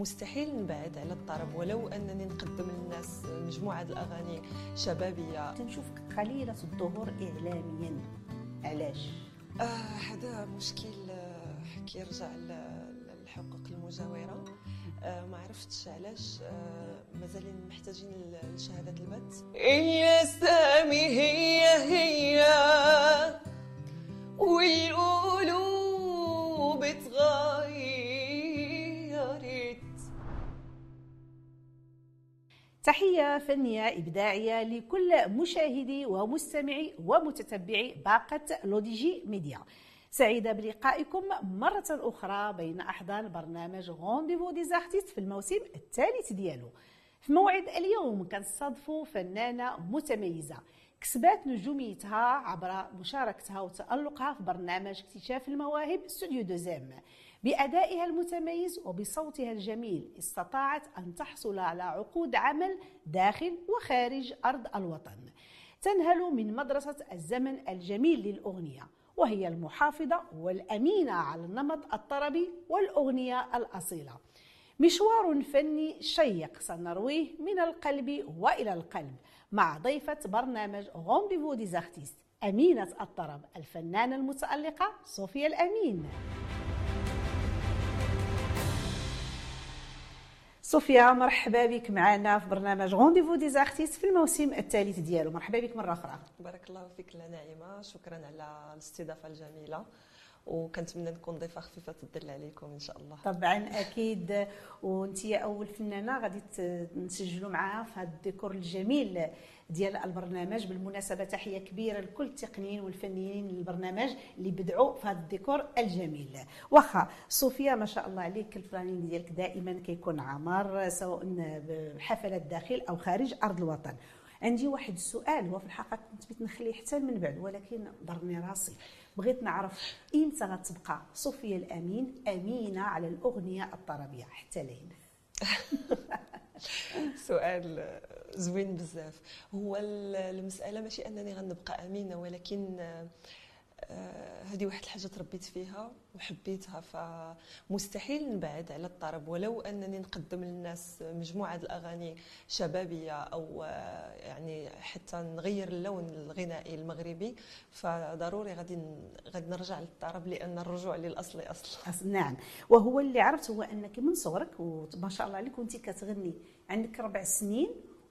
مستحيل نبعد على الطرب ولو أنني نقدم للناس مجموعة الأغاني شبابيه تنشوفك قليلة الظهور اعلاميا. علاش؟ آه هذا مشكل آه، كيرجع للحقوق المجاورة. آه ما عرفتش علاش آه مازالين محتاجين لشهادة البث يا سامي هي هي. والقلوب تغيرت تحية فنية إبداعية لكل مشاهدي ومستمعي ومتتبعي باقة L'ODJ Média. سعيدة بلقائكم مرة أخرى بين أحضان برنامج rendez-vous des artistes في الموسم الثالث ديالو. في موعد اليوم كنستضفوا فنانة متميزة. كسبات نجوميتها عبر مشاركتها وتألقها في برنامج اكتشاف المواهب استوديو دوزيم بأدائها المتميز وبصوتها الجميل استطاعت أن تحصل على عقود عمل داخل وخارج أرض الوطن. تنهل من مدرسة الزمن الجميل للأغنية وهي المحافظة والأمينة على النمط الطربي والأغنية الأصيلة. مشوار فني شيق سنرويه من القلب وإلى القلب مع ضيفة برنامج rendez-vous des artistes أمينة الطرب الفنانة المتألقة صوفيا الأمين. صوفيا مرحبا بك معنا في برنامج rendez-vous des artistes في الموسم الثالث ديالو. مرحبا بك مرة أخرى. بارك الله فيك نعيمة. شكرا على الاستضافة الجميلة. وكنتمنى نكون ضيفة خفيفة الظل عليكم إن شاء الله. طبعا أكيد. وانت أول فنانة غادي نسجلوا معها في هذا الديكور الجميل ديال البرنامج. بالمناسبة تحية كبيرة لكل التقنيين والفنيين للبرنامج اللي أبدعوا في هذا الديكور الجميل. واخا صوفيا ما شاء الله عليك ال planning ديالك دائما كيكون عامر سواء بحفلات داخل أو خارج أرض الوطن. عندي واحد السؤال هو في الحقيقة كنت بغيت نخليه حتى من بعد ولكن ضرني راسي. بغيت نعرف إمتى غتبقى صوفيا الأمين أمينة على الأغنية الطربية. حتى لين سؤال زوين بزاف. هو المسألة ماشي أنني غنبقى أمينة ولكن هذه واحد الحاجة تربيت فيها وحبيتها فمستحيل نبعد على الطرب. ولو أنني نقدم للناس مجموعة الأغاني شبابية أو آه، يعني حتى نغير اللون الغنائي المغربي فضروري غادي غادي نرجع للطرب لأن الرجوع للأصل أصل. نعم. وهو اللي عرفت هو أنك من صغرك وما شاء الله عليك كنتي كتغني عندك ربع سنين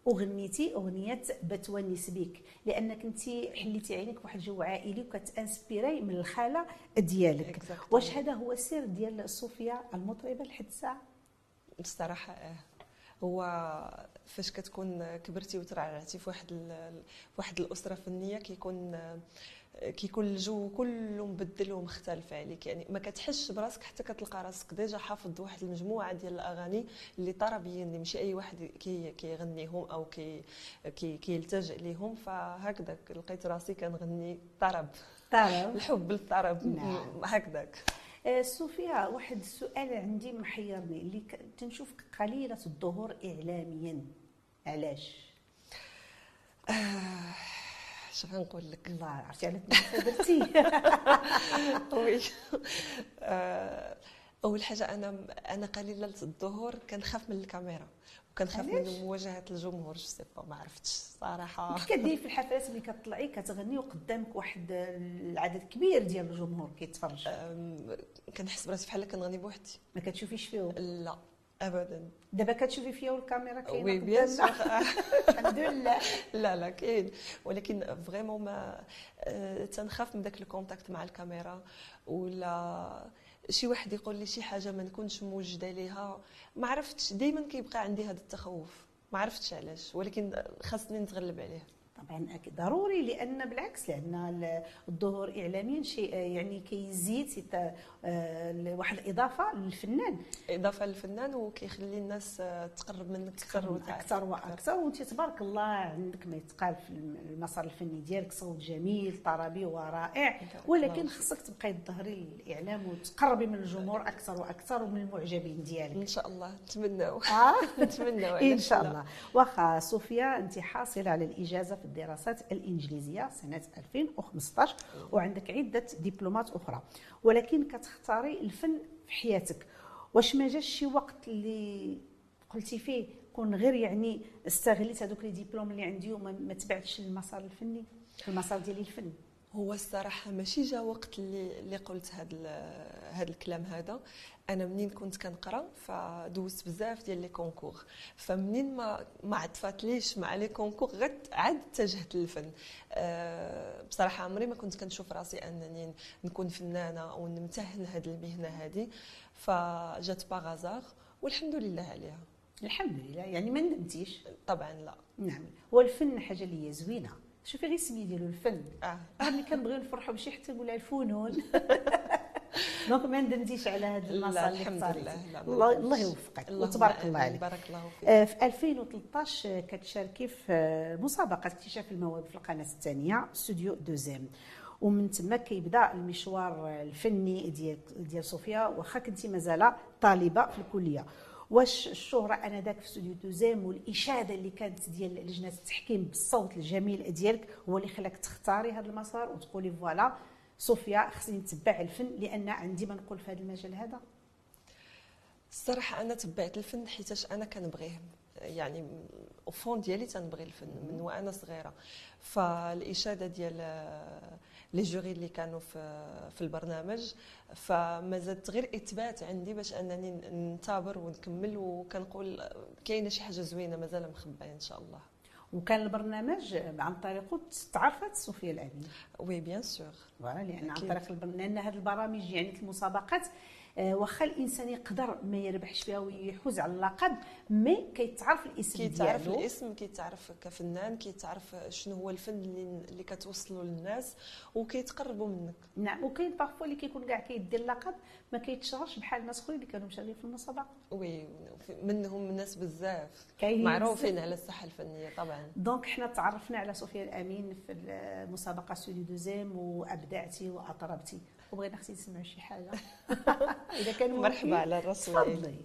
وغنيتي أغنية بتونس بيك لأنك أنت حليتي عينك بواحد الجو عائلي وكتانسبيري من الخالة ديالك. واش هذا هو السر ديال صوفيا المطربة لحد الساعة؟ الصراحه آه هو فاش كتكون كبرتي وترعرعتي في واحد في واحد الأسرة فنية كيكون كيكون الجو كله مبدل ومختلف عليك. يعني ما كتحسش براسك حتى كتلقى راسك déjà حافظ واحد المجموعة ديال الأغاني اللي طربيين اللي ماشي أي واحد كي كيغنيهم أو كي كي كيلتجئ ليهم فهكذاك لقيت راسي كنغني طرب. طرب. الحب للطرب نعم. هكذاك. آه، صوفيا واحد السؤال عندي محيرني اللي تنشوفك قليلة الظهور اعلاميا. علاش؟ آه اش غنقول لك. الله عرفتي على درتي. oui آه، أول حاجة أنا أنا قليلة الظهور كنخاف من الكاميرا وكنخاف من مواجهة الجمهور je sais pas ما عرفتش صراحة. كدير في الحفلات ملي كتطلعي كتغني وقدامك واحد العدد كبير ديال الجمهور كيتفرج. كنحس براسي بحال كنغني بوحدي. ما كتشوفيش فيهم؟ لا. ابدا. دابا كتشوفي فيا والكاميرا كاينة oui bien sûr الحمد لله لا لا كاين ولكن vraiment ما تنخاف من داك ال contact مع الكاميرا ولا شي واحد يقول لي شي حاجة ما نكونش موجده ليها ما عرفتش دائما كيبقى عندي هذا التخوف ما عرفتش علاش ولكن خاصني نتغلب عليه طبعا أكيد ضروري لأن بالعكس لأن الظهور اعلاميا شيء يعني كيزيد آه، واحد الإضافة للفنان. إضافة للفنان وكيخلي الناس تقرب منك أكثر أكثر وأكثر. وأنت تبارك الله عندك ما يتقال في المسار الفني ديالك صوت جميل طربي ورائع. ولكن خصك تبقاي تظهري الإعلام وتقربي من الجمهور أكثر وأكثر ومن المعجبين ديالك. إن شاء الله. نتمناو. آه؟ نتمناو. إن شاء الله. واخا صوفيا أنت حاصلة على الإجازة في الدراسات الإنجليزية سنة 2015 وعندك عدة دبلومات أخرى. ولكن كتختاري الفن في حياتك. واش ما جاش شي وقت اللي قلتي فيه كون غير يعني استغليت هذوك les diplômes اللي عندي وما ما تبعتش المسار الفني؟ المسار ديالي الفن هو الصراحة ماشي جا وقت اللي اللي قلت هذا هذا الكلام هذا. أنا منين كنت كنقرأ فدوزت بزاف ديال les concours. فمنين ما ما عطفاتليش مع les concours غير عاد اتجهت للفن. أه بصراحة عمري ما كنت كنشوف راسي أنني نكون فنانة أو نمتهن هذه المهنة هذه فجات par hasard والحمد لله عليها. الحمد لله. يعني ما ندمتيش؟ طبعا لا. نعم. هو الفن حاجة اللي هي زوينة. شوفي غير السميه ديالو الفن. آه. ملي كنبغيو نفرحوا بشي حتى نقولها الفنون. donc ما ندمتيش على هذا المسار اللي الحمد. لله الله يوفقك. وتبارك الله. عليك. بارك الله فيك. آه، في 2013 كتشاركي في آه، مسابقة اكتشاف المواهب في القناة الثانية استوديو دوزيم ومن تما كيبدأ المشوار الفني ديال ديال صوفيا واخا كنتي مازال طالبة في الكلية. واش الشهرة آنذاك في استوديو دوزيم والإشادة اللي كانت ديال لجنة التحكيم بالصوت الجميل ديالك هو اللي خلاك تختاري هذا المسار وتقولي voilà. صوفيا خصني نتبع الفن لأن عندي ما نقول في هذا المجال هذا. الصراحة أنا تبعت الفن حيتاش أنا كنبغيه. يعني enfant ديالي تنبغي الفن من وأنا صغيرة. فالإشادة ديال les jurys اللي كانوا في في البرنامج فما زادت غير إثبات عندي باش أنني نثابر ونكمل وكنقول كاينة شي حاجة زوينة مازال مخبية إن شاء الله وكان البرنامج عن طريقه تعرفت صوفيا الأمين oui bien sûr voilà لأن عن. طريق. لأن هذه البرامج يعني المسابقات واخا الانسان يقدر ما يربحش فيها ويحوز على اللقب mais كيتعرف الاسم كيتعرف ديالو. الاسم كيتعرف كفنان كيتعرف شنو هو الفن اللي اللي كتوصلوا للناس وكيتقربوا منك. نعم وكاين parfois اللي كيكون كاع كيدير اللقب ما كيتشهرش بحال الناس اخرين اللي كانوا مشاركين في المسابقه oui منهم ناس بزاف. معروفين على الساحه الفنية طبعا. donc حنا تعرفنا على صوفيا الأمين في المسابقة ستوديو دوزيم وأبدعتي وأطربتي. وبغينا أختي تسمعوا شي حاجة. إذا كان. مرحبا على الرسول. تفضلي.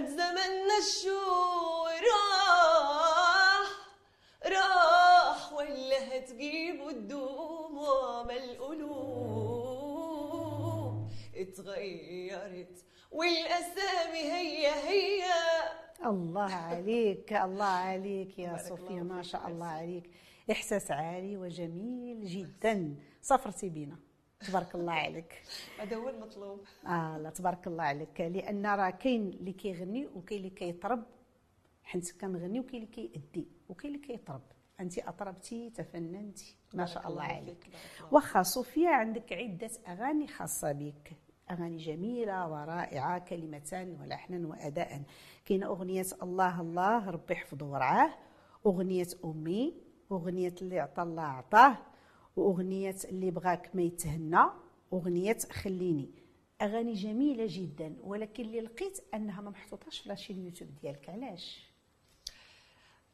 خد زمننا الشو راح راح ولا هتجيبوا الدموع ما القلوب؟ اتغيرت والأسامي هي هي. الله عليك الله عليك يا صوفيا ما شاء الله. عليك. إحساس عالي وجميل جدا. صفرتي بينا تبارك الله عليك. هذا هو المطلوب. آه لا تبارك الله عليك. لأن راه كاين اللي كيغني وكاين اللي كيطرب. حيت كنغني وكاين اللي كيأدي وكاين اللي كيطرب. انت أطربتي تفننتي. ما شاء الله عليك. واخا صوفيا عندك عدة أغاني خاصة بك. أغاني جميلة ورائعة كلمتان ولحنا وأداء. كاين أغنية الله الله ربي يحفظه ورعاه. أغنية أمي أغنية اللي عطى الله عطاه. وأغنية اللي بغاك ما يتهنى أغنية خليني. أغاني جميلة جدا ولكن اللي لقيت أنها ما محطوطاش في لاشين اليوتيوب ديالك. علاش؟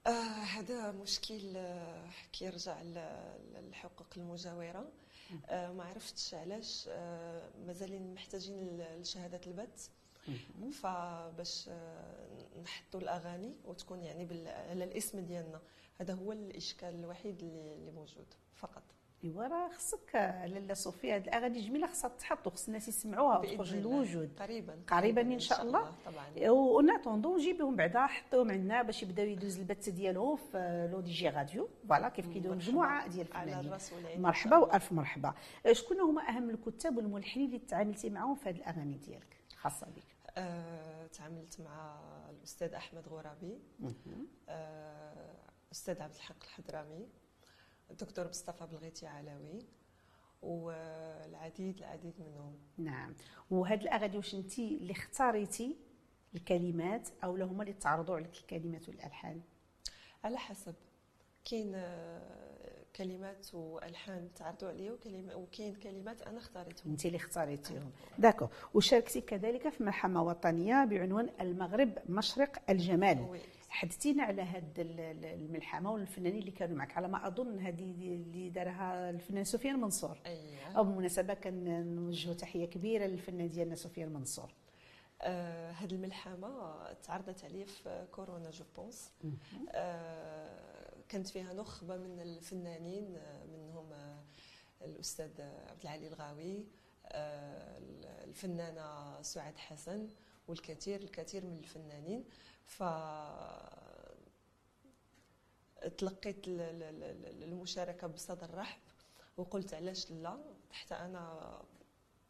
آه هذا مشكل آه، كيرجع للحقوق المجاورة. آه ما عرفتش علاش آه مازالين محتاجين ل- لشهادة البث. فباش آه نحطوا الأغاني وتكون يعني على الاسم ديالنا. هذا هو الإشكال الوحيد اللي موجود فقط. ايوا راه خصك لاله صوفيا هاد الأغاني جميلة خصها تحط وخص الناس يسمعوها وتخرج. للوجود. قريبا قريبا إن شاء الله. طبعا. وناتوندو نجيبهم بعدا حطوهم عندنا باش يبداو يدوز البث ديالهم في لو دي جي راديو. voilà كيف كيديروا. مجموعه ديال الفنانين مرحبا. والف مرحبا. شكون هما أهم الكتاب والملحنين اللي تعاملتي معاهم في هذه الأغاني ديالك؟ خاصة بك. آه، تعاملت مع الأستاذ أحمد غرابي. آه، أستاذ عبد الحق الحضرامي الدكتور مصطفى بلغيتي علاوي والعديد العديد منهم. نعم. وهاد الأغاني واش انت اللي اختاريتي الكلمات أو هما اللي تعرضوا عليك الكلمات والألحان؟ على حسب. كاين آه، كلمات وألحان تعرضوا عليا وكاين كلمات أنا اختاريتهم. انت اللي اختاريتيهم. d'accord. وشاركتي كذلك في ملحمة وطنية بعنوان المغرب مشرق الجمال. oui. حدثينا على هاد ال- الملحمة والفنانين اللي كانوا معك. على ما أظن هذه اللي دارها الفنان سفيان منصور. اييه أو بالمناسبه كنوجهوا تحية كبيرة للفنان ديالنا سفيان منصور. آه هاد الملحمة تعرضت عليا في كورونا je pense. آه كانت فيها نخبة من الفنانين آه، منهم آه، الأستاذ عبد العالي الغاوي آه الفنانة سعاد حسن والكثير الكثير من الفنانين. ف تلقيت ال- ال- ال- المشاركة بصدر رحب وقلت علاش لا؟ حتى أنا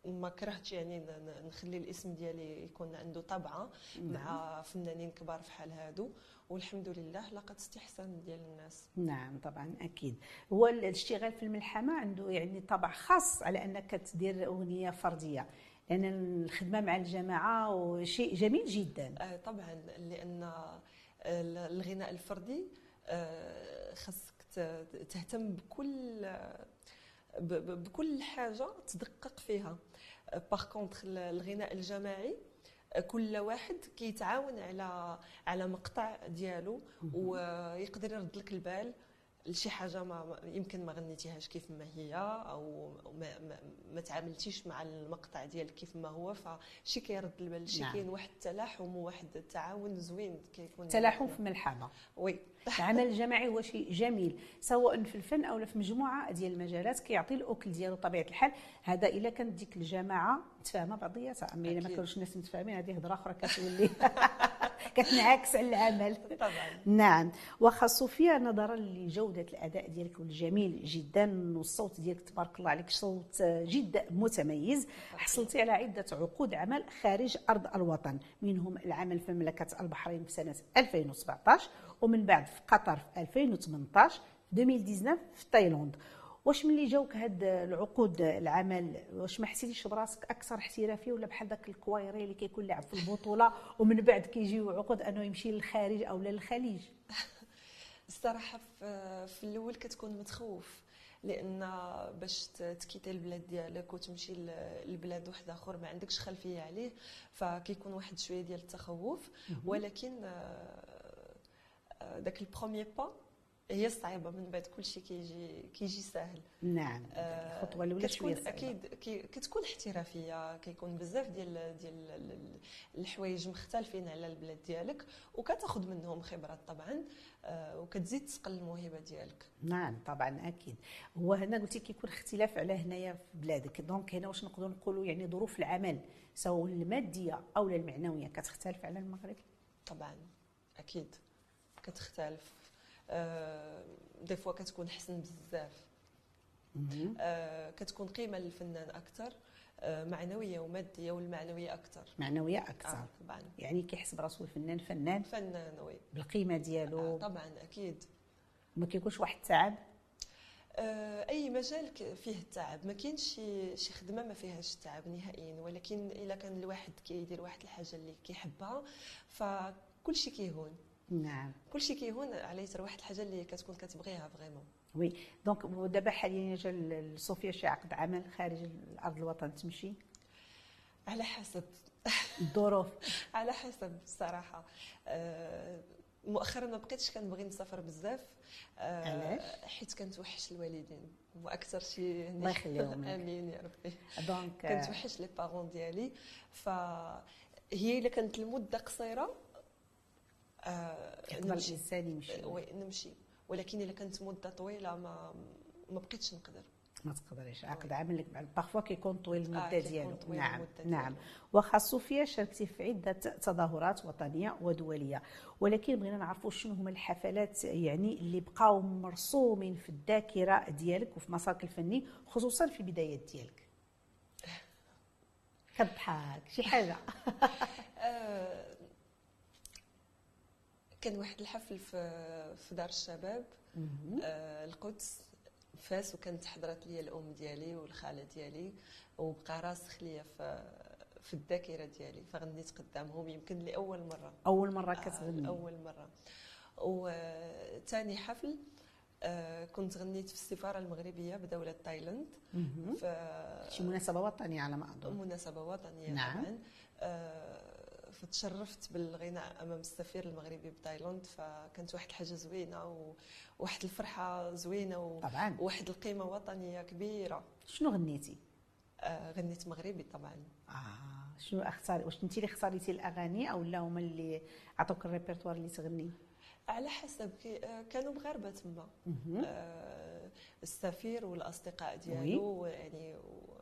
ما كرهتش يعني نخلي الاسم ديالي يكون عنده طبعة مع فنانين كبار فحال هادو والحمد لله لقت استحسان ديال الناس. نعم طبعا أكيد. هو الاشتغال في الملحمة عنده يعني طابع خاص على أنك تدير أغنية فردية. لأن الخدمة مع الجماعة شيء جميل جدا. آه طبعا لأن ال- الغناء الفردي آه خاصك تهتم بكل بكل حاجة تدقق فيها. باغ كونتخ الغناء الجماعي آه، كل واحد كيتعاون على على مقطع ديالو ويقدر يرد لك البال لشي حاجة ما يمكن ما غنيتيهاش كيف ما هي أو ما, ما, ما تعاملتيش مع المقطع ديالك كيف ما هو فشي كيرد البال شي نعم. كاين واحد التلاحم وواحد التعاون زوين كيكون تلاحم في ملحمة. وي. العمل الجماعي هو شيء جميل سواء في الفن أو في مجموعة ديال المجالات كيعطي الأكل ديالو طبيعة الحال. هذا إلا كانت ديك الجماعة متفاهمه بعضياتها أما إلا ما. كانوش الناس متفاهمين هذه هضرة أخرى كتولي. كتنعكس على العمل. طبعا. نعم. واخا صوفيا نظرا لجودة الأداء ديالك والجميل جدا والصوت ديالك تبارك الله عليك صوت جدا متميز. حصلتي على عدة عقود عمل خارج أرض الوطن منهم العمل في مملكة البحرين في سنة 2017 ومن بعد في قطر في 2018 2019 في تايلاند. واش ملي جاوك هاد العقود العمل؟ واش ما حسيتيش براسك أكثر احترافية ولا بحال داك الكوايري اللي كيكون لاعب في البطولة ومن بعد كيجيو عقود أنه يمشي للخارج أو للخليج؟ الصراحة في, الأول كتكون متخوف لأن باش t quitter ي البلاد ديالك وتمشي لبلاد واحد أخر ما عندكش خلفية عليه فكيكون واحد شوية ديال التخوف. ولكن آه، آه، داك ال premier pas هي الصعيبة من بعد كلشي كيجي كيجي ساهل نعم. آه، الخطوة الأولى شوية صعيبة. أكيد كي- كتكون احترافية كيكون بزاف ديال ديال ال- ال- الحوايج مختلفين على البلاد ديالك وكتاخذ منهم خبرات طبعا آه، وكتزيد تصقل الموهبة ديالك. نعم طبعا أكيد. هو هنا قلتي كيكون اختلاف على هنايا في بلادك. donc هنا واش نقدروا نقولوا يعني ظروف العمل سواء المادية أو المعنوية كتختلف على المغرب؟ طبعا أكيد. كتختلف. des fois كتكون حسن بزاف. آه، كتكون قيمة للفنان أكثر آه، معنوية ومادية والمعنوية أكثر معنوية أكثر آه طبعا. يعني كيحس براسو الفنان فنان فنان oui. بالقيمة ديالو. آه طبعا أكيد. ما كيكونش واحد التعب؟ آه، أي مجال فيه التعب. ما كاينش شي شي خدمة ما فيهاش التعب نهائيا. ولكن إلا كان الواحد كيدير واحد الحاجة اللي كيحبها فكل شيء كيهون. نعم. كل شيء كيهون على يسر واحد الحاجة اللي كتكون كتبغيها vraiment. Oui. Donc دابا حاليا جا صوفيا شي عقد عمل خارج ارض الوطن تمشي؟ على حسب. الظروف. على حسب الصراحة. آه، مؤخرا ما بقيتش كنبغي نسافر بزاف. آه، علاش؟ حيت كنتوحش الوالدين. وأكثر شيء الله يخليهم. آمين يا ربي. donc كنتوحش les parents ديالي. فهي إلا كانت المدة قصيرة آه، نمشي. الإنسان يمشي. وي نمشي. ولكن إلا كانت مدة طويلة ما ما بقيتش نقدر. ما تقدريش. عقد عمل لك باغفوا كيكون طويل المدة آه، ديالو. نعم المدة. نعم. واخا صوفيا شاركتي في عدة تظاهرات وطنية ودولية. ولكن بغينا نعرفوا شنو هما الحفلات يعني اللي بقاو مرسومين في الذاكرة ديالك وفي مسارك الفني خصوصا في البدايات ديالك. كضحك شي حاجة. آه، كان واحد الحفل في في دار الشباب آه، القدس فاس وكانت حضرت لي الأم ديالي والخالة ديالي وبقى راسخ ليا في في الذاكرة ديالي فغنيت قدامهم يمكن لأول مرة. أول مرة آه، كتغني. اول مرة. وثاني حفل آه، كنت غنيت في السفارة المغربية بدولة تايلاند. في شي مناسبة وطنية على ما أظن. مناسبة وطنية نعم. طبعا. آه، فتشرفت بالغناء أمام السفير المغربي بتايلاند فكانت واحد الحاجة زوينة وواحد الفرحة زوينة و- طبعا. وواحد القيمة وطنية كبيرة. شنو غنيتي؟ آه، غنيت مغربي طبعا. آه شنو اختاري واش انت اللي اختاريتي الأغاني أو لا هما اللي عطوك الريبرتوار اللي تغني؟ على حسب آه، كانوا مغاربه تما. آه، السفير والأصدقاء ديالو يعني و-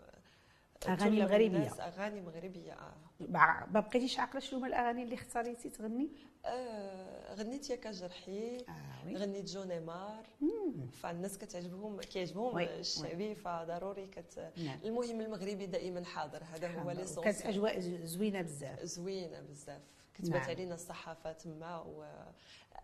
مغربية. الناس أغاني مغربية آه. ما بقيتيش عاقلة شنو هما الأغاني اللي اختاريتي تغني؟ آه، غنيت ياك جرحي آه oui. غنيت j'en ai marre. فالناس كتعجبهم كيعجبهم الشعبي فضروري كت نعم. المهم المغربي دائما حاضر. هذا هو كانت l'ambiance اجواء ز- زوينة بزاف. زوينة بزاف. كتبات نعم. علينا الصحافة تما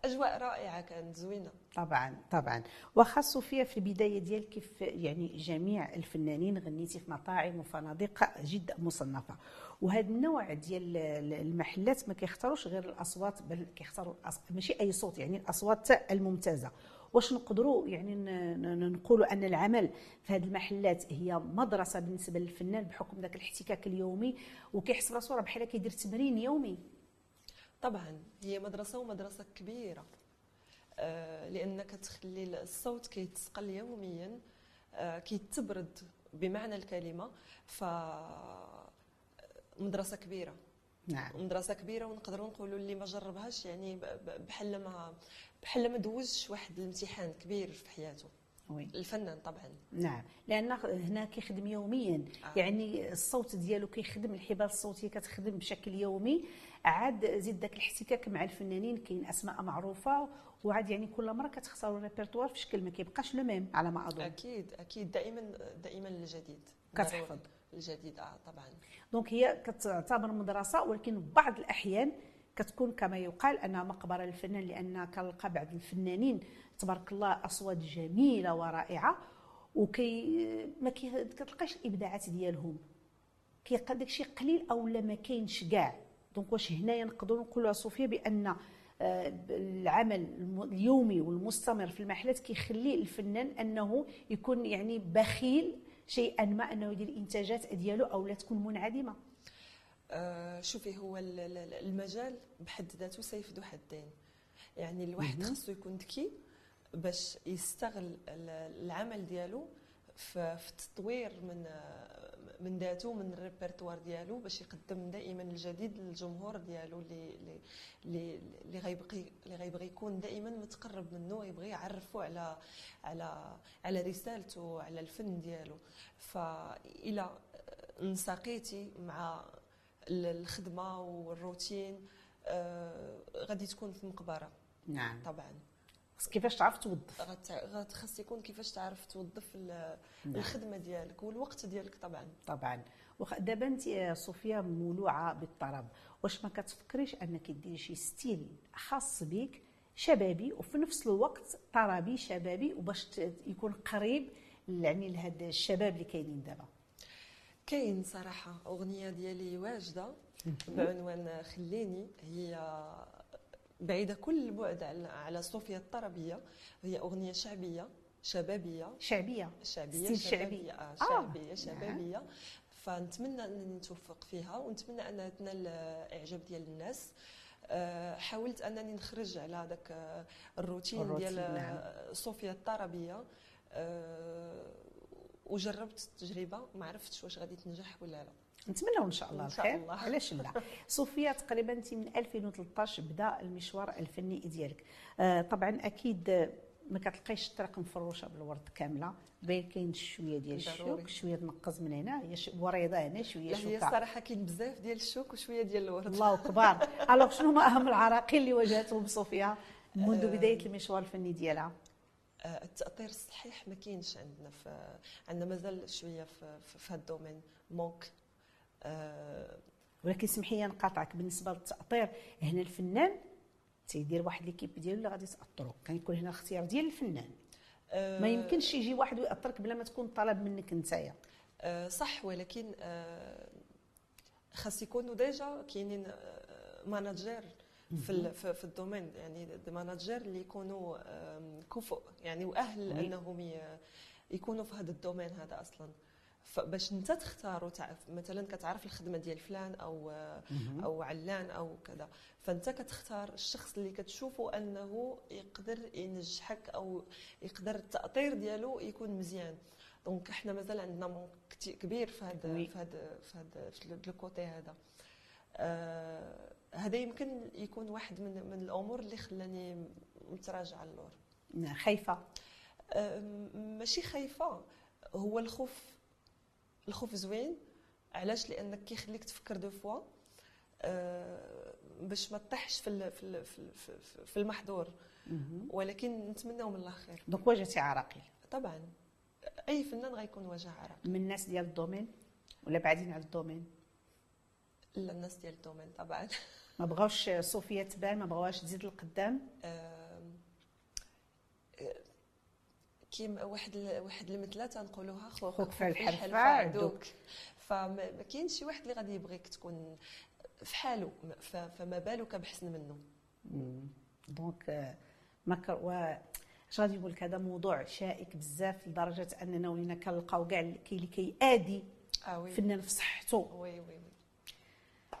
واجواء رائعة كانت زوينة. طبعا طبعا. واخا صوفيا في البداية ديالك كيف يعني جميع الفنانين غنيتي في مطاعم وفنادق جد مصنفة. وهذا النوع ديال المحلات ما كيختاروش غير الأصوات بل كيختاروا. ماشي أي صوت يعني الأصوات الممتازة. واش نقدروا يعني نقولوا أن العمل في هذه المحلات هي مدرسة بالنسبة للفنان بحكم ذاك الاحتكاك اليومي وكيحس براسو راه بحال كيدير تمرين يومي. طبعا هي مدرسة ومدرسة كبيرة. آه، لأنك تخلي الصوت كيتسقل يوميا آه، كيتبرد بمعنى الكلمة. ف مدرسة كبيرة. نعم. مدرسة كبيرة ونقدروا نقولوا اللي ما جربهاش يعني بحال ما بحال ما دوزش واحد الامتحان كبير في حياته. وي. الفنان طبعا. نعم. لأن هنا كيخدم يوميا. آه. يعني الصوت ديالو كيخدم الحبال الصوتية كتخدم بشكل يومي. عاد زيد داك الاحتكاك مع الفنانين كاين أسماء معروفة وعاد يعني كل مرة كتختاروا الريبرتوار في شكل ما كيبقاش le même على ما أظن. أكيد أكيد. دائما دائما الجديد كتحفظ. الجديد آه طبعا. donc هي كتعتبر مدرسة ولكن بعض الأحيان كتكون كما يقال انها مقبرة للفنان لأن كنلقى بعض الفنانين تبارك الله أصوات جميلة ورائعة وكي ما كتلقاش الإبداعات ديالهم. كيبقى داكشي قليل أو لا ما كاينش كاع. donc واش هنايا نقدروا نقولوا صوفيا بأن آه، العمل اليومي والمستمر في المحلات كيخلي الفنان أنه يكون يعني بخيل شيئا ما أنه يدير الانتاجات ديالو أو لا تكون منعدمة آه شوفي هو ال- ال- المجال بحد ذاته سيف ذو حدين يعني الواحد. خاصو يكون ذكي باش يستغل ال- العمل ديالو في في التطوير من آه، من ذاته من الريبرتوار ديالو باش يقدم دائما الجديد للجمهور ديالو اللي اللي اللي غيبغي اللي غيبغي يكون دائما متقرب منه يبغي يعرفه على على على رسالته على الفن ديالو. فإلى انساقيتي مع ال- الخدمة والروتين آه، غادي تكون في مقبرة. نعم. طبعا. بس كيفاش تعرف توظف؟ غتخص يكون كيفاش تعرف توظف نعم. الخدمة ديالك والوقت ديالك طبعا. طبعا. وخ- دابا انت يا صوفيا مولوعة بالطرب. واش ما كتفكريش انك ديري شي ستيل خاص بك شبابي وفي نفس الوقت طربي شبابي وباش يكون قريب يعني لهاد الشباب اللي كاينين دابا؟ كاين صراحة أغنية ديالي واجدة بعنوان خليني هي بعيدة كل البعد على صوفيا الطربية هي أغنية شعبية شبابية. شعبية. شعبية ستيل شبابية. شعبي. آه آه، شعبية نعم. شبابية. فنتمنى أنني نتوفق فيها ونتمنى أنها تنال إعجاب ديال الناس. آه، حاولت أنني نخرج على هذاك آه، الروتين, الروتين، ديال نعم. آه، صوفيا الطربية. آه، وجربت التجربة ما عرفتش واش غادي تنجح ولا لا. نتمنوا إن شاء الله الخير. الله. علاش لا؟ صوفيا تقريبا انت من 2013 بدا المشوار الفني ديالك. آه طبعا أكيد ما كتلقايش الطريق مفروشة بالورد كاملة. باين كاين شوية ديال الشوك. شوية تنقز من هنا هي وريضة هنا شوية لا هي شوكة. الصراحه كاين بزاف ديال الشوك وشوية ديال الورد. الله كبار alors شنو هما أهم العراقيل اللي واجهتهم صوفيا منذ آه. بداية المشوار الفني ديالها؟ آه، التأطير الصحيح ما كاينش عندنا في عندنا مازال شوية في في, هذا ال domaine. manque ولكن سمحي لي نقاطعك بالنسبة للتأطير. هنا الفنان تيدير واحد l'équipe ديالو اللي غادي تأطرو. كيكون هنا الاختيار ديال الفنان. ما يمكنش يجي واحد ويأطرك بلا ما تكون طلب منك نتايا. آه، صح ولكن آه، خاص يكونوا déjà كاينين آه، managers في في ال domaine. يعني des managers اللي يكونوا كفؤ يعني وأهل. أنهم يكونوا في هذا ال domaine هذا أصلا. فباش انت تختار وتعرف مثلا كتعرف الخدمة ديال فلان أو أو علان أو كذا فأنت كتختار الشخص اللي كتشوفه أنه يقدر ينجحك أو يقدر التأطير ديالو يكون مزيان. donc إحنا مازال عندنا manque كبير في هذا. في هذا في هذا في ال côté هذا. آه هذا يمكن يكون واحد من من الأمور اللي خلاني متراجعة اللور. خايفة. آه، ماشي خايفة هو الخوف الخوف زوين. علاش؟ لأنك كيخليك تفكر deux fois. آه، باش ما تطيحش في في في ال- في- في- في المحظور. ولكن نتمناو من الله خير donc واجهتي عراقيل طبعا. أي فنان غيكون واجه عرق من الناس ديال ال domaine؟ ولا بعدين على ال domaine؟ الا الناس ديال ال domaine طبعا. ما بغاوش صوفيا تبان ما بغاوهاش تزيد لقدام آم، آه، كيما واحد واحد المثلة تنقولوها خوك خوك في عدوك. عدوك فما ما كاينش شي واحد اللي غادي يبغيك تكون في حاله فما بالك بحسن منه دونك آه، ما اش غادي نقول لك هذا موضوع شائك بزاف لدرجة أننا ولينا كنلقاو كاع اللي كيادي Oui. فنان في صحته. oui oui oui.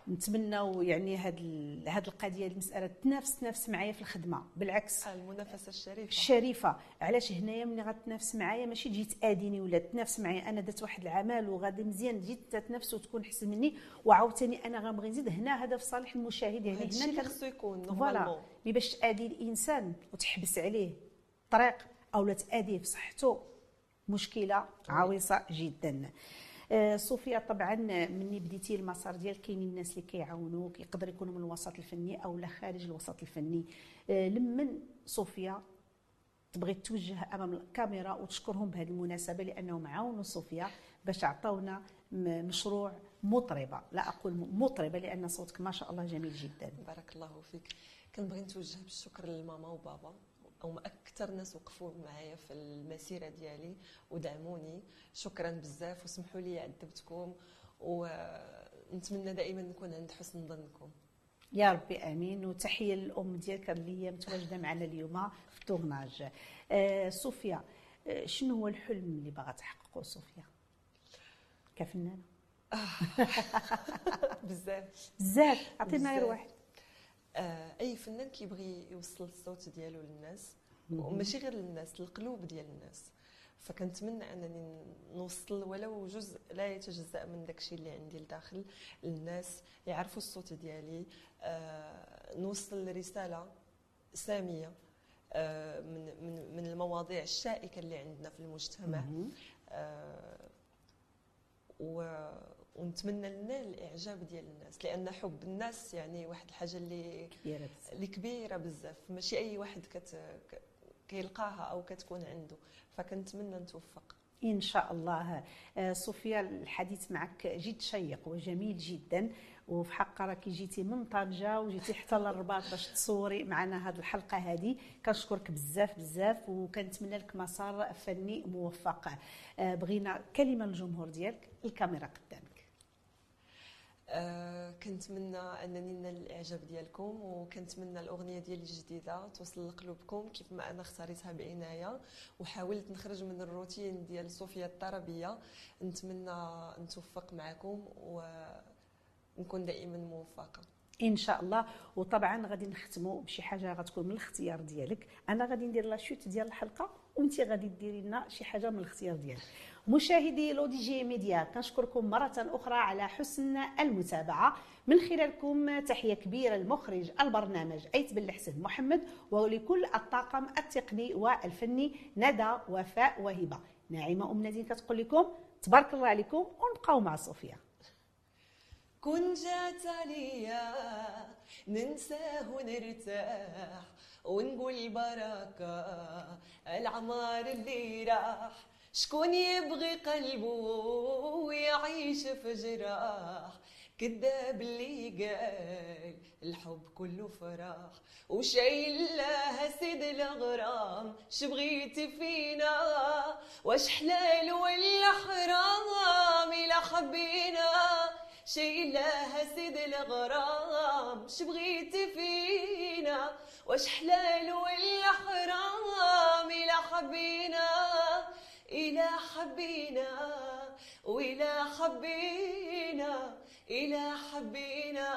نتمناو يعني هاد ال... هاد القضية المسألة تنافس تنافس معايا في الخدمة. بالعكس. آه، المنافسة الشريفة. الشريفة. علاش هنايا ملي غتنافس معايا ماشي تجي تاديني ولا تنافس معايا؟ أنا درت واحد العمل وغادي مزيان تجي تنافس وتكون احسن مني وعاوتاني أنا غنبغي نزيد هنا هذا في صالح المشاهد. يعني هنا اللي خصو يكون voilà. mais باش تادي الإنسان وتحبس عليه طريق أو لا تاديه في صحته مشكلة عويصة جدا. صوفيا طبعا مني بديتي المسار ديالك كاينين الناس اللي كيعاونوك يقدر يكونوا من الوسط الفني أو لا خارج الوسط الفني. آه، لمن صوفيا تبغي توجه أمام الكاميرا وتشكرهم بهذه المناسبة؟ لأنهم عاونوا صوفيا باش عطاونا مشروع مطربة. لا أقول مطربة لأن صوتك ما شاء الله جميل جدا. بارك الله فيك. كنبغي نتوجه بالشكر لماما وبابا. هما أكثر ناس وقفوا معايا في المسيرة ديالي ودعموني. شكرا بزاف وسمحوا لي عذبتكم ونتمنى دائما نكون عند حسن ظنكم. يا ربي آمين وتحية للأم ديالك اللي هي متواجدة معنا اليوم في التورناج. آه صوفيا آه شنو هو الحلم اللي باغا تحققه صوفيا؟ كفنانة. بزاف. بزاف. عطينا غير. واحد. آه، أي فنان كيبغي يوصل الصوت ديالو للناس وماشي غير للناس للقلوب ديال الناس. فكنتمنى أنني نوصل ولو جزء لا يتجزأ من داكشي اللي عندي لداخل للناس يعرفوا الصوت ديالي. آه، نوصل رسالة سامية آه، من من من المواضيع الشائكة اللي عندنا في المجتمع. آه، و ونتمنى ننال الإعجاب ديال الناس لأن حب الناس يعني واحد الحاجة اللي كبيرة بزاف. اللي كبيرة بزاف. ماشي أي واحد كت كيلقاها أو كتكون عنده. فكنتمنى نتوفق. إن شاء الله. آه، صوفيا الحديث معك جد شيق وجميل جدا. وفي حق راكي جيتي من طنجة وجيتي حتى للرباط باش تصوري معنا هذه الحلقة هذه. كنشكرك بزاف بزاف وكنتمنى لك مسار فني موفق. آه، بغينا كلمة للجمهور ديالك الكاميرا قدامك آه كنتمنى أنني ننال الإعجاب ديالكم وكنتمنى الأغنية ديالي الجديدة توصل لقلوبكم كيف ما أنا اختاريتها بعناية. وحاولت نخرج من الروتين ديال صوفيا الطربية. نتمنى نتوفق معكم ونكون دائما موفقة. إن شاء الله. وطبعا غادي نختموا بشي حاجة غتكون من الاختيار ديالك. أنا غادي ندير la chute ديال الحلقة وانت غادي ديري لنا شي حاجة من الاختيار ديالك. مشاهدي لو دي جي ميديا كنشكركم مرة أخرى على حسن المتابعة. من خلالكم تحية كبيرة لمخرج البرنامج أيت بن الحسن محمد ولكل الطاقم التقني والفني ندى وفاء وهبة. ناعمه أم نادين كتقول لكم تبارك الله عليكم ونبقاو مع صوفيا. كن جات عليا ننساه ونرتاح ونقول بركة العمار اللي راح. شكون يبغي قلبه ويعيش في جراح؟ كذاب اللي قال الحب كله فراح. وشايل لها سيد الغرام شبغيتي فينا؟ واش حلال ولا حرام؟ إلى حبينا. شايلها سيد الغرام شبغيتي فينا واش حلال ولا حرام إلى حبينا إلى حبينا وإلى حبينا إلى حبينا.